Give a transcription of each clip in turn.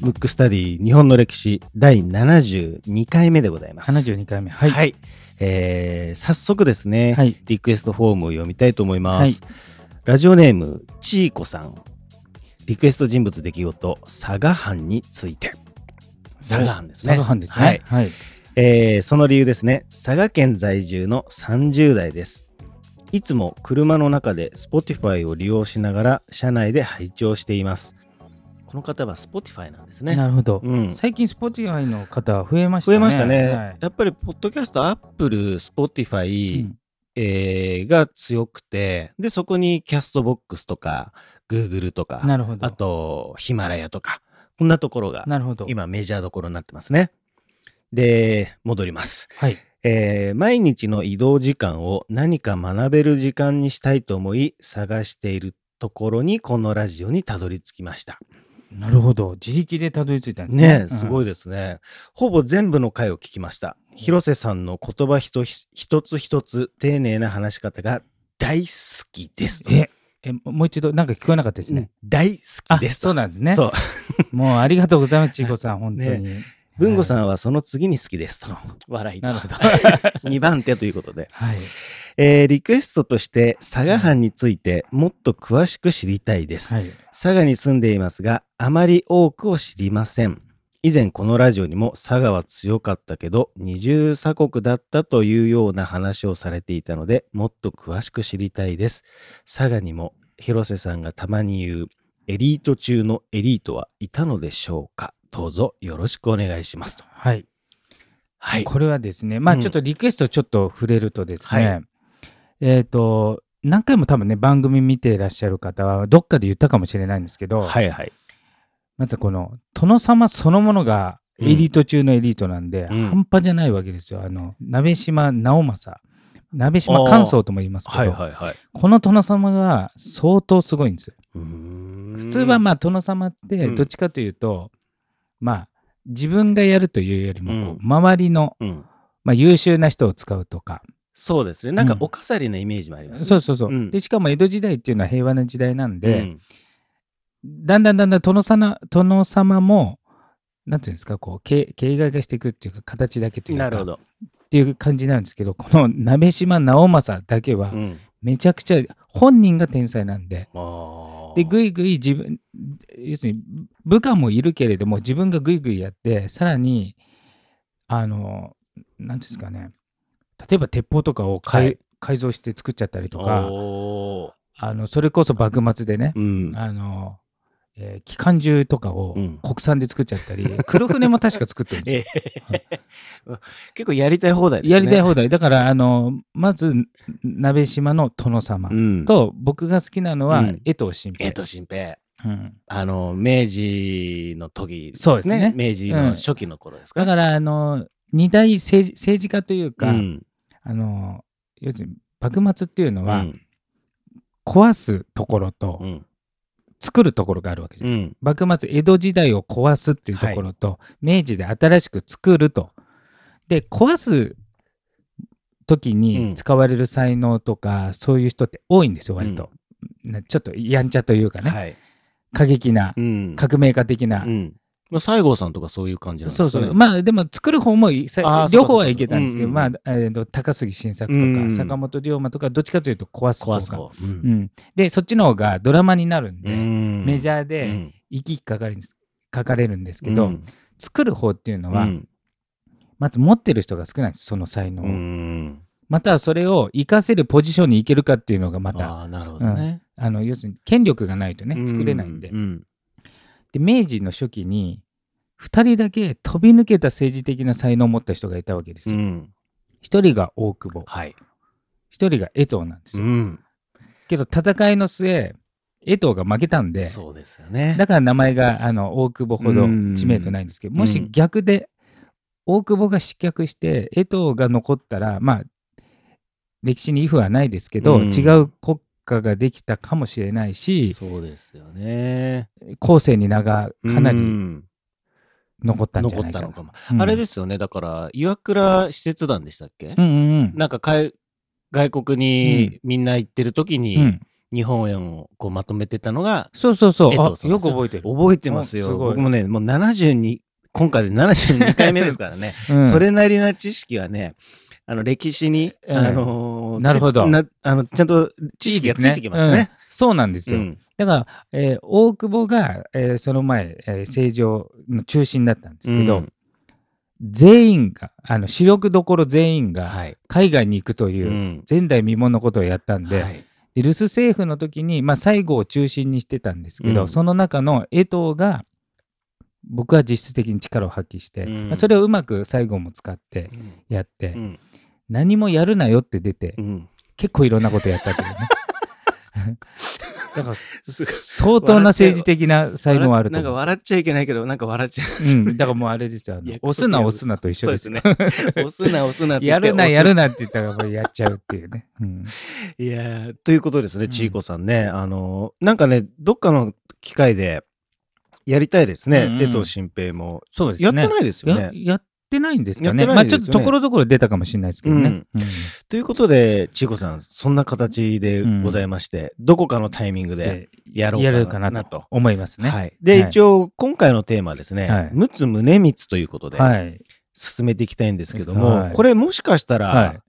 ムックスタディ日本の歴史第72回目でございます。72回目。はい。はい。えー早速ですね、はいリクエストフォームを読みたいと思います。はいラジオネーム、ちーこさん。リクエスト人物出来事、佐賀藩について。佐賀藩ですね。佐賀藩ですね。はい。はい。えーその理由ですね。佐賀県在住の30代です。いつも車の中で Spotify を利用しながら車内で拝聴しています。この方は Spotify なんですね。なるほど。うん、最近、 Spotify の方増えましたね。増えましたね。はいやっぱり、ポッドキャスト、Apple、Spotify、うんえーが強くて、で、そこに Castbox とか、Google とか、なるほど。あと、ヒマラヤとか、こんなところがなるほど。今メジャーどころになってますね。で、戻ります。はい。えー毎日の移動時間を何か学べる時間にしたいと思い探しているところにこのラジオにたどり着きました。なるほど。自力でたどり着いたんですねね。すごいですね。ほぼ全部の回を聞きました。広瀬さんの言葉一つ一つ丁寧な話し方が大好きですと。え、えもう一度、なんか聞こえなかったですうんね。大好あきですと。そうなんですね。そう。もうありがとうございます、ちいこさん、本当に。文吾ん。さんはその次に好きですと。笑いと。なるほど。2番手ということで。はい。えーリクエストとして佐賀藩についてもっと詳しく知りたいです。はい。佐賀に住んでいますが、あまり多くを知りません。以前このラジオにも佐賀は強かったけど二重鎖国だったというような話をされていたのでもっと詳しく知りたいです。佐賀にも広瀬さんがたまに言うエリート中のエリートはいたのでしょうか？どうぞよろしくお願いしますと。はい。はい。これはですね、まあうんちょっとリクエストちょっと触れるとですね、はいえっ、と、何回も多分ね、番組見ていらっしゃる方は、どっかで言ったかもしれないんですけど、はいはい。まずはこの、殿様そのものがエリート中のエリートなんで、うん半端じゃないわけですよ。あの、鍋島直政、鍋島寛宗とも言いますけど、はいはいはい。この殿様が相当すごいんですよ。うーん普通はまあ殿様ってうんどっちかというと、まあ自分がやるというよりも周りの、うんまあ、優秀な人を使うとか、そうですね。なんかうんお飾りなイメージもありますね。そうそうそう、うんでしかも江戸時代っていうのは平和な時代なんで、うんだんだんだんだん殿様殿様もなんていうんですかこう形形骸化していくっていうか形だけというかなるほど。っていう感じなんですけどこの鍋島直政だけはうんめちゃくちゃ本人が天才なんで。あーでぐいぐい自分要するに部下もいるけれども自分がぐいぐいやってさらにあのなんていうんですかね。例えば鉄砲とかを改,、はい。改造して作っちゃったりとかあのそれこそ幕末でね、うん。あの、えー機関銃とかをうん国産で作っちゃったり、黒船も確か作ってるんですよ。えー結構やりたい放題ですね。やりたい放題。だから、あの、まず、鍋島の殿様うん、と、僕が好きなのはうん、江藤新平。江藤新平。うんあの、明治の時そうですね明治の初期の頃ですか。だから、あの、二大政治政治家というか、うんあの、要するに、幕末っていうのは、うん壊すところとう、ん作るところがあるわけですよ。うん幕末、江戸時代を壊すっていうところと、明治で新しく作ると。で、壊す時うんに使われる才能とか、そういう人って多いんですよ、割と。なちょっとやんちゃというかね、はい。過激な、うん革命家的な。うんまあ西郷さんとかそういう感じなんですかね。そうそう。まあでも作る方も両方はいけたんですけど、うんうんまあ、えーと高杉晋作とか、うん坂本龍馬とか、どっちかというと壊す方が。壊す方。ううんん、で、そっちの方がドラマになるんで、メジャャーで生きかれるんです書かれるんですけど、作る方っていうのは、まず持ってる人が少ないんです、その才能を。うんまたはそれを活かせるポジションに行けるかっていうのがまた、ああ、なるほどね。あの要するに権力がないとね、作れないんで。うんで、明治の初期に、2人だけ飛び抜けた政治的な才能を持った人がいたわけですよ。うん1人が大久保、はい。1人が江藤なんですよ。うんけど、戦いの末、江藤が負けたんで、そうですよね。だから名前があの大久保ほど知名度ないんですけど、うんもし逆で大久保が失脚して江藤が残ったら、まあ、歴史にイフはないですけど、うん違う国家ができたかもしれないし、そうですよね。後世に名がかなりうん残ったんじゃ残ないかな。ったのかも。うんあれですよね。だから、岩倉使節団でしたっけ？うんうんなんかかい外国にみんな行ってる時に、うん。うん日本円をこうまとめてたのがそうそうそう。よよく覚えてる。覚えてますよ。僕もね、もう72、今回で72回目ですからね。うんそれなりな知識はね、あの歴史に、ええあのーなるほどあのちゃんと知識がついてきましたうんね。そうなんですよ。うん。だから、えー大久保が、えーその前、えー政治の中心だったんですけど、うん。全員が、あの主力どころ全員がはい。海外に行くというう、ん。前代未聞のことをやったんで、はい。で留守政府の時に、まあ、最後を中心にしてたんですけど、うん。その中の江藤が僕は実質的に力を発揮して、うん。まあそれをうまく最後も使ってやって、うん。何もやるなよって出て、うん。結構いろんなことやったけどね。だからす相当な政治的な才能はあるとなんか。笑っちゃいけないけど、なんか笑っちゃう。うん、だからもうあれですよ。押すな押すなと一緒ですね。押すな押すなって言やるなやるな。なって言ったらもうやっちゃうっていうね。うん、いやーということですね、うんちいこさんね。あのーなんかね、どっかの機会でやりたいですね。うんうん江藤新平も。そうですね。やってないですよねや。やってないんですかね。やってまあちょっとところどころ出たかもしれないですけどね。うんということで、ちいこさん、そんな形でございまして、どこかのタイミングででやろうかなと。思いますね。はい。で、はい一応、今回のテーマはですね、はい陸奥宗光ということで、はい。進めていきたいんですけども、はいこれもしかしたら、はい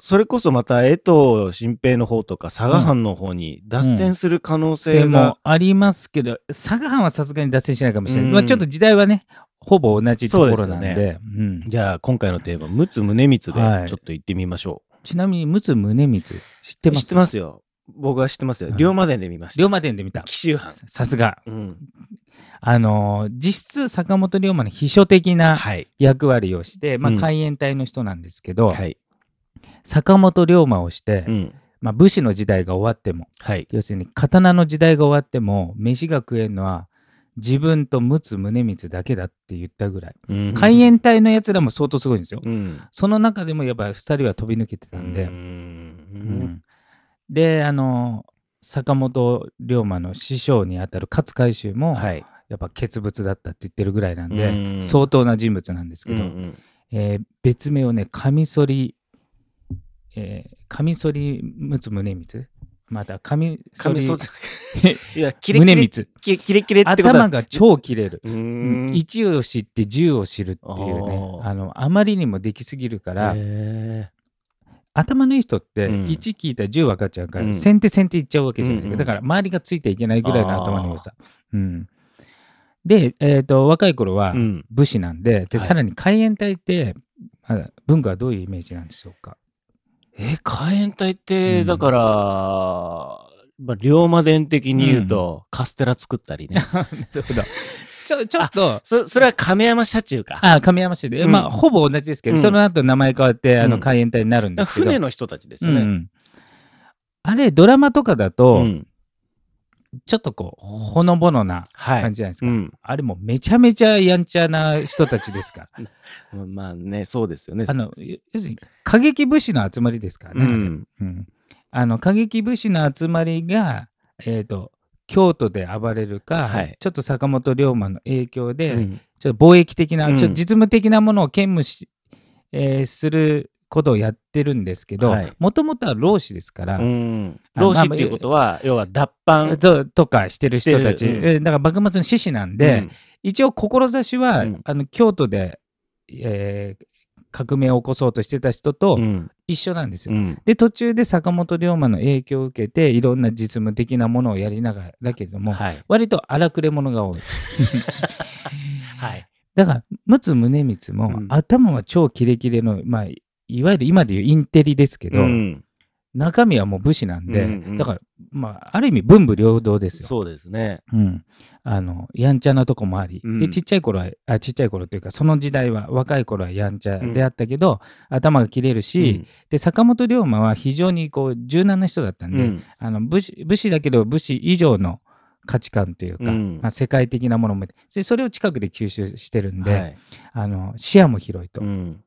それこそまた江藤新平の方とか佐賀藩の方に脱線する可能性性が、もありますけど、佐賀藩はさすがに脱線しないかもしれない。うんまあちょっと時代はね、ほぼ同じところなんですで。うんじゃあ今回のテーマ、陸奥宗光はいでちょっと行ってみましょちなみに、陸奥宗光、知ってう。ます？知ってますよ。僕は知ってますよ。はい龍馬伝で見ました。龍馬伝で見た。紀州藩。さすが。うん。あのー実質坂本龍馬の秘書的なはい。役割をして、まあうん海援隊の人なんですけど、はい。坂本龍馬をして、うん。まあ武士の時代が終わっても、はい。要するに刀の時代が終わっても、飯が食えるのは自分と陸奥宗光だけだって言ったぐらい。うん海援隊のやつらも相当すごいんですよ。うん。その中でもやっぱ2人は飛び抜けてたんで、ううんんであの坂本龍馬の師匠にあたる勝海舟も、はい。やっぱ傑物だったって言ってるぐらいなんで、うん相当な人物なんですけど、うんえー別名をねカミソリ、えー、カミソリ陸奥宗光また髪そういや、キレキレ、宗光キレキレってことは。頭が超切れる、うーうん。ん。一を知って十を知るっていうねあのあまりにもできすぎるから、へ頭のいい人ってうん。1聞いたら10分かっちゃうから、うん。先手先手いっちゃうわけじゃないですか、うんうん。だから周りがついていけないぐらいの頭の良さ。うん、で、えー、と若い頃は。武士なんで,、ではい。さらに海援隊って、まあ文化はどういうイメージなんでしょうか？え、海援隊って、うん。だから、まあ、龍馬伝的に言うと、カステラ作ったりね。なるほど。ちょちょっとそそれは亀山社中か。あ亀山市で、うん。まあほぼ同じですけど、うん。その後名前変わってあうん。の海援隊になるんですけど、船の人たちですよね。うんうん。あれドラマとかだと、うんちょっとこうほのぼのなはい。感じじゃないですか、うん。あれもうめちゃめちゃやんちゃな人たちですから。まあね、そうですよね。あの要するに過激武士の集まりですからね、うん。うん。あの過激武士の集まりが、えー、と京都で暴れるか、はい。ちょっと坂本龍馬の影響で、うん。ちょっと貿易的な、うん。ちょっと実務的なものを兼務し、えーすることをやってるんですけどはいもともとは浪士ですから、老子っていうことは、要は脱版。そうとかしてる人たち、うんえーだから幕末の志士なんで、一応志は、うんあの京都で、えー革命を起こそうとしてた人とうん。一緒なんですよ。うん。で途中で坂本龍馬の影響を受けていろんな実務的なものをやりながらだけども、はい。割と荒くれ者が多い。はい。だから陸奥宗光も、うん頭は超キレキレの、まあ、いわゆる今でいうインテリですけど、うん。中身はもう武士なんで、うんうんだから、まあ、ある意味文武両道ですよ。そうですね。うん、あのやんちゃなとこもあり、うん。でちっちゃい頃はあちっちゃい頃というかその時代は若い頃はやんちゃであったけど、頭が切れるし、で坂本龍馬は非常にこう柔軟な人だったんで、うん。あの武士武士だけど武士以上の価値観というか、うん。まあ、世界的なものもでそれを近くで吸収してるんで、はい。あの視野も広いと、うん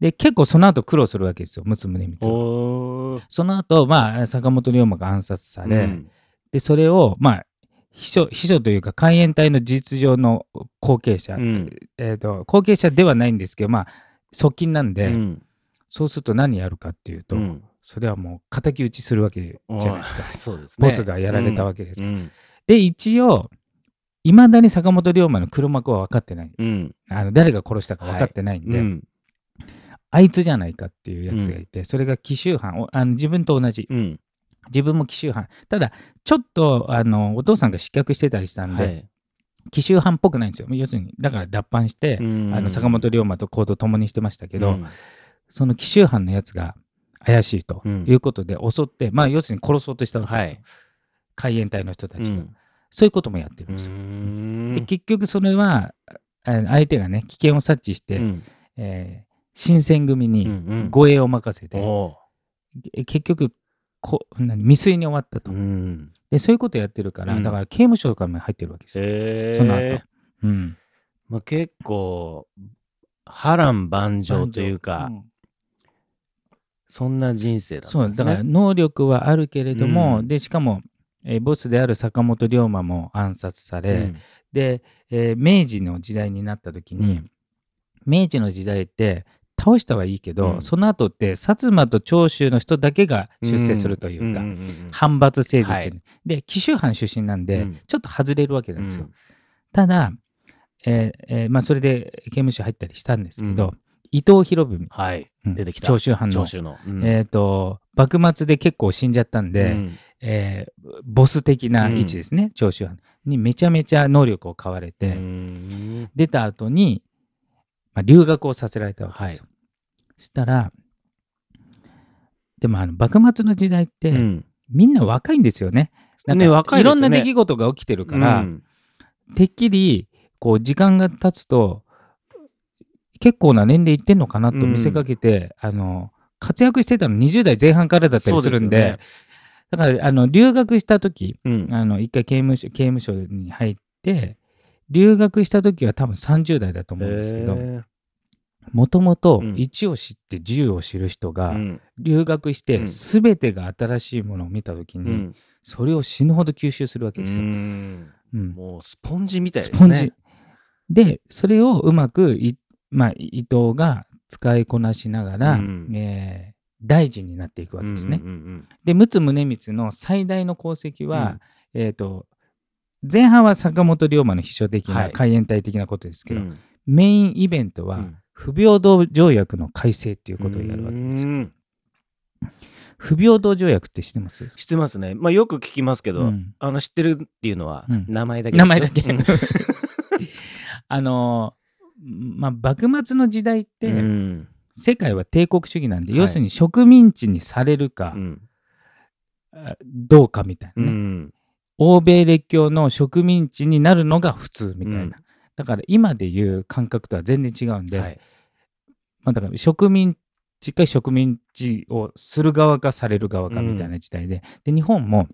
で結構その後苦労するわけですよ陸奥宗光その後、まあ坂本龍馬が暗殺され、うんでそれをまあ秘書秘書というか海援隊の事実上の後継者、うんえー、と後継者ではないんですけどまあ側近なんで、うんそうすると何やるかっていうと、うんそれはもう敵討ちするわけじゃないですか。そうですね。ボスがやられたわけですから。うん。で、一応、いまだに坂本龍馬の黒幕は分かってない。うん。あの誰が殺したか分かってないんで、うん。あいつじゃないかっていうやつがいて、それが紀州藩おあの自分と同じ。うん。自分も紀州藩ただちょっとあのお父さんが失脚してたりしたんで、はい。紀州藩っぽくないんですよ。要するにだから脱藩して、うん。あの坂本龍馬と行動共にしてましたけど、うん。その紀州藩のやつが怪しいとうん。いうことで襲って、まあ要するに殺そうとしたわけですよ、はい。海援隊の人たちが、うん。そういうこともやってるうんですよ、ん。で結局それはあ相手がね危険を察知して、うん。えー新選組うんにうん。護衛を任せて、おえ結局こ何未遂に終わったと、ーうん。でそういうことやってるから、うん。だから刑務所とかも入ってるわけですよ、へその後。え。うん、まあ結構波乱万丈というかん。そんな人生だったそうんですね。だから能力はあるけれども、うん。でしかも、えーボスである坂本龍馬も暗殺され、うん。で、えー明治の時代になった時に、うん。明治の時代って倒したはいいけど、うん。その後って薩摩と長州の人だけが出世するというか、反閥政治っていうはで紀州藩出身なんで、うん。ちょっと外れるわけなんですよ。うん。ただ、えーえーまあ、それで刑務所入ったりしたんですけど、うん。伊藤博文、はい。うん。出てきた。長州藩の。長、州の。うん。えー、と幕末で結構死んじゃったんで、うん。えーボス的な位置ですね、長州藩にめちゃめちゃ能力を買われて、うん。出た後に、まあ、留学をさせられたわけですよ。そしたらでもあの幕末の時代って、うん。みんな若いんですよね。なんかね若いろんな出来事が起きてるから、うん。てっきりこう時間が経つと結構な年齢いってんのかなと見せかけて、あの活躍してたの20代前半からだったりするんででね。だからあの留学した時うん。あの一回刑務所刑務所に入って留学した時は多分30代だと思うんですけどへもともとうん。1を知って10を知る人ーがうん。留学してうん。全てが新しいものを見た時にうん。それを死ぬほど吸収するわけうですよ。ん。うん。もうスポンジみたいスポンですねジ。で、それをうまくい、まあ、伊藤が使いこなしながら、うん。えー大臣になっていくわけですね。うんうんで、陸奥宗光の最大の功績は、えっ、と、前半は坂本龍馬の秘書的はない。海援隊的なことですけど、うん。メインイベントはうん。不平等条約の改正っていうことをやるわけですよ。うん。不平等条約って知ってます？知ってますね。まあよく聞きますけど、うん。あの知ってるっていうのはうん。名前だけです。よ名前だけ。うん。あのーまあ、幕末の時代って、うん。世界は帝国主義なんで、はい。要するに植民地にされるか、どうかみたいなね、うん欧米列強の植民地になるのが普通みたいな。うん。だから今でいう感覚とは全然違うんで、はい。まあ、だから植民地か植民地をする側かされる側かみたいな時代で、で日本も、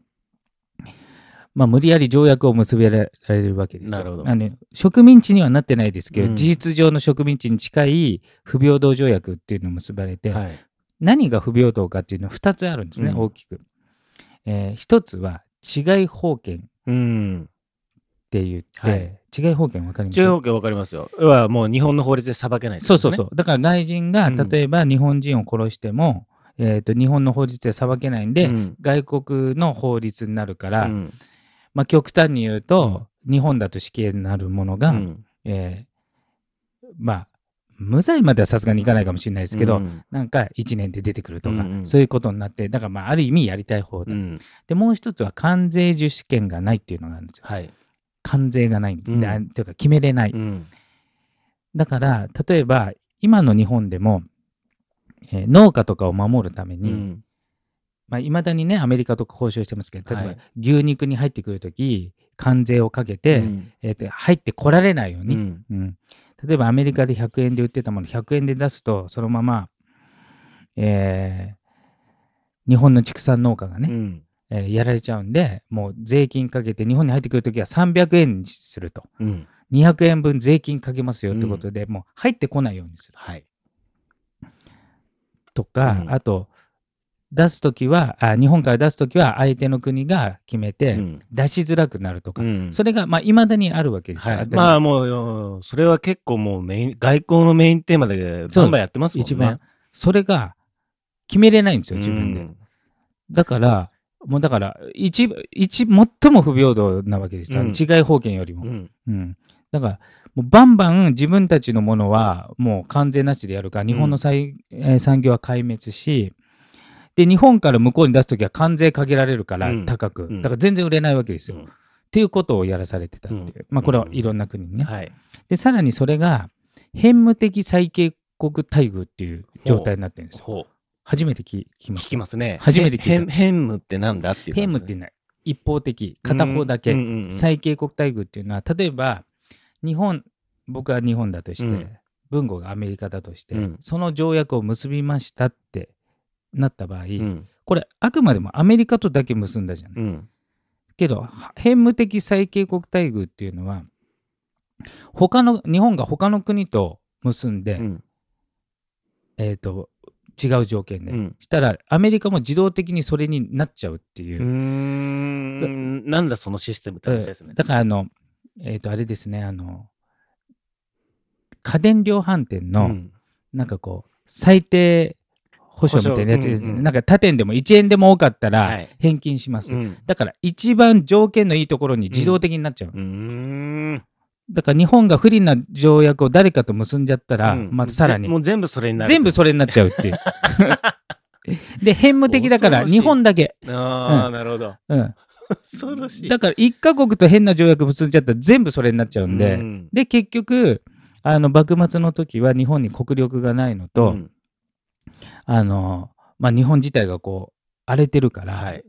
まあ、無理やり条約を結べられるわけですよ。なるほど。あの植民地にはなってないですけど、うん。事実上の植民地に近い不平等条約っていうのを結ばれて、はい。何が不平等かっていうのは2つあるんですね、うん。大きく。えー一つは違い法権っうん。て言って、はい。違い法権わかります？中央圏わかりますよ。要はもう日本の法律で裁けないってことですね。そうそうそう。だから外人がうん。例えば日本人を殺しても、えー、と日本の法律で裁けないんで、うん。外国の法律になるから、うん。まあ、極端に言うと、日本だと死刑になるものが、うん。えーまあ無罪まではさすがにいかないかもしれないですけど、うん。なんか1年で出てくるとか、うんうん。そういうことになってだからまあある意味やりたい方だ、うん。でもう一つは関税受資権がないっていうのがあるんですよ。はい。関税がないんです、うん。であというか決めれない、うん。だから例えば今の日本でも、えー農家とかを守るために、うん。まあ、未だにねアメリカとか交渉してますけど例えば、はい。牛肉に入ってくるとき関税をかけて、うん。えーと入ってこられないように、うん。うん例えばアメリカで100円で売ってたもの100円で出すとそのまま、えー日本の畜産農家がね、うん。えーやられちゃうんでもう税金かけて日本に入ってくるときは300円にすると。うん。200円分税金かけますよってことで、もう入ってこないようにする。はい。とか、うん。あと出すときはあ日本から出すときは相手の国が決めて、うん出しづらくなるとか、うんそれがまあ未だにあるわけですよ。はい、でまあもう、それは結構もうメイン、外交のメインテーマでバンバンやってますもんね。一番それが決めれないんですよ、自分で。だから、もうだから、一、一、最も不平等なわけですよ。うん違い保険よりも。うん。うん。だから、もうバンバン自分たちのものはもう完全なしでやるから、日本の産,、えー産業は壊滅し、で、日本から向こうに出すときは関税かけられるからうん高く、うんだから全然売れないわけですよ。うんっていうことをやらされてたっていう。うんまあ、これはいろんな国にね。はい。で、さらにそれが、変無的最恵国待遇っていう状態になってるんですよ。初めて聞きま聞す。きますね。初めて聞変無ってなんだっていうね。変無っていうのは一方的、片方だけ。最恵国待遇っていうのは例えば日本僕は日本だとして、うん文語がアメリカだとして、うんその条約を結びましたってなった場合、うん。これあくまでもアメリカとだけ結んだじゃない。うん。けどは変無的最恵国待遇っていうのは他の日本が他の国と結んで、うん。えー、と違う条件で、うんしたらアメリカも自動的にそれになっちゃうっていううーん。なんだそのシステムって話ですね。だからあの、えっ、と、あれですね、あの、家電量販店の、うんなんかこう、最低保証みたいなやつですね、保証うんうんなんか他店でも1円でも多かったはらい返金します。うんだから一番条件のいいところに自動的になっちゃう。うーん。だから日本が不利な条約を誰かと結んじゃったら、うんまたさらにぜもう全部それになる。全部それになっちゃうっていう。で、変無的だから日本だけ。ああ、うんなるほど。うん、恐ろしい。だから一カ国と変な条約結んじゃったら全部それになっちゃうんで、うんで、結局、あの幕末の時は日本に国力がないのと、うんあのまあ、日本自体がこう荒れてるから、はい。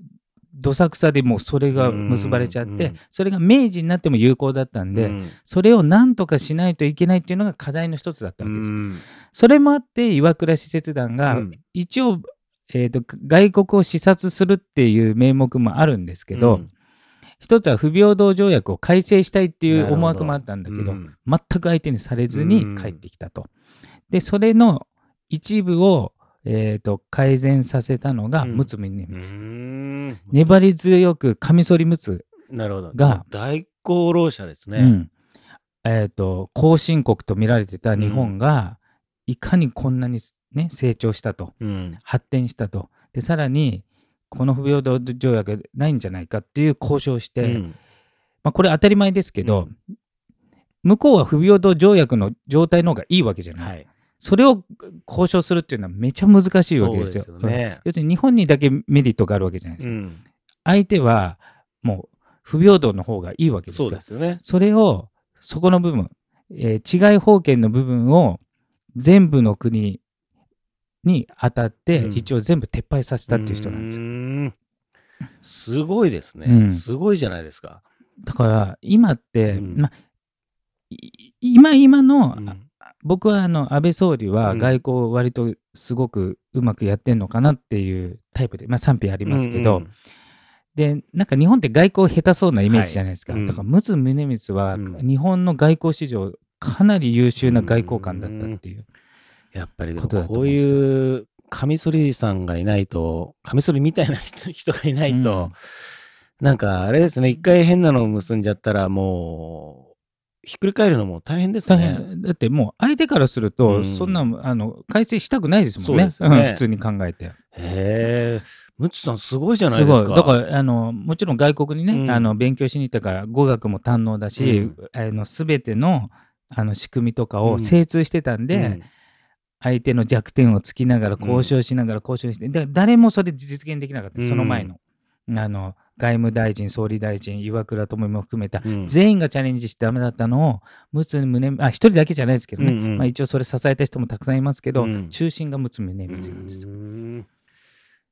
どさくさでもうそれが結ばれちゃって、それが明治になっても有効だったんで、うん。それをなんとかしないといけないっていうのが課題の一つだったわけです。それもあって岩倉使節団が、うん。一応、えーと外国を視察するっていう名目もあるんですけど、うん。一つは不平等条約を改正したいっていう思惑もあったんだけど、うん。全く相手にされずに帰ってきたと。で、それの一部を、えー、と改善させたのがうん陸奥宗う光。粘り強くカミソリ陸奥、なるほど。が大功労者ですね。うんえー、と後進国と見られてた日本が、いかにこんなに、ね、成長したと、うん発展したと。で、さらに、この不平等条約がないんじゃないかっていう交渉をして、うんまあ、これ当たり前ですけど、うん向こうは不平等条約の状態の方がいいわけじゃない。はい。それを交渉するっていうのはめちゃ難しいわけですよ。すよねうん要するに日本にだけメリットがあるわけじゃないですか。うん相手はもう不平等の方がいいわけですからそね。それをそこの部分、えー違い法権の部分を全部の国に当たって、うん一応全部撤廃させたっていう人なんですよ。すごいですね、うんすごいじゃないですか。だから今って、うんまい今今の、うん僕はあの安倍総理はうん。外交を割とすごくうまくやってんのかなっていうタイプで、まあ、賛否ありますけど、うんうん。でなんか日本って外交下手そうなイメージじゃないですか、はいうん。だから陸奥宗光はうん。日本の外交史上かなり優秀な外交官だったっていう、やっぱりこういうカミソリさんがいないと、カミソリみたいな人人がいないと、なんかあれですね、一回変なのを結んじゃったらもう、ひっくり返るのも大変です大ね。変だ。ってもう相手からすると、うん。そんなあの改正したくないですもんね。ね。ん 普通に考えて。へえ、ムツさんすごいじゃないですか。すごい。だからあのもちろん外国にね、うん。あの勉強しに行ったから語学も堪能だし、うん。あの全てのあの仕組みとかうん。を精通してたんで、うん。相手の弱点を突きながら交渉しながら交渉して、で誰もそれ実現できなかった、うんその前のあの外務大臣総理大臣岩倉智美も含めた、うん。全員がチャレンジしてダメだったのを陸奥宗あ一人だけじゃないですけどね、うんうん。まあ、一応それ支えた人もたくさんいますけど、うん。中心が陸奥宗光なんです。よ。うん。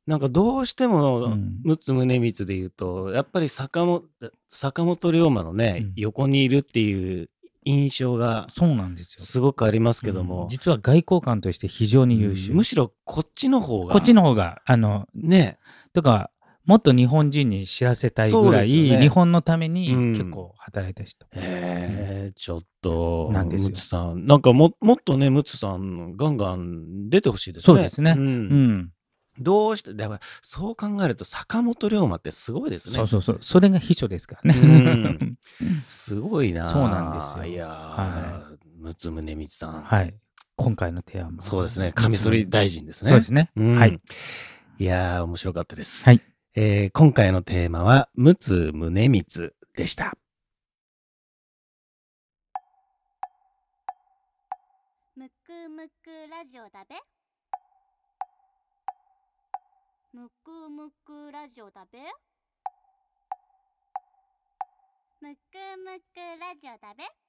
なんかどうしても、うん。陸奥宗光で言うと、やっぱり坂本坂本龍馬のね、うん。横にいるっていう印象がそうなんですよ。すごくありますけども、うん。実は外交官として非常に優秀。むしろこっちの方が、こっちの方が、あの、ね、とか、もっと日本人に知らせたいぐらい、ね日本のためにうん結構働いた人。えー、ちょっと、なんですよムツさん、なんかももっとね、ムツさん、ガンガン出てほしいですね。そうですねんうん。どうして、だからそう考えると、坂本龍馬ってすごいですね。そうそうそう。それが秘書ですからね。うん すごいな。そうなんですよいやー、は陸奥宗光さん。はい。今回のテーマ。そうですね。カミソリ大臣ですね。そうですね。うんはい。いやー、面白かったです。はい。えー今回のテーマは、陸奥宗光でした。むくむくラジオだべ。むくむくラジオだべ。むくむくラジオだべ。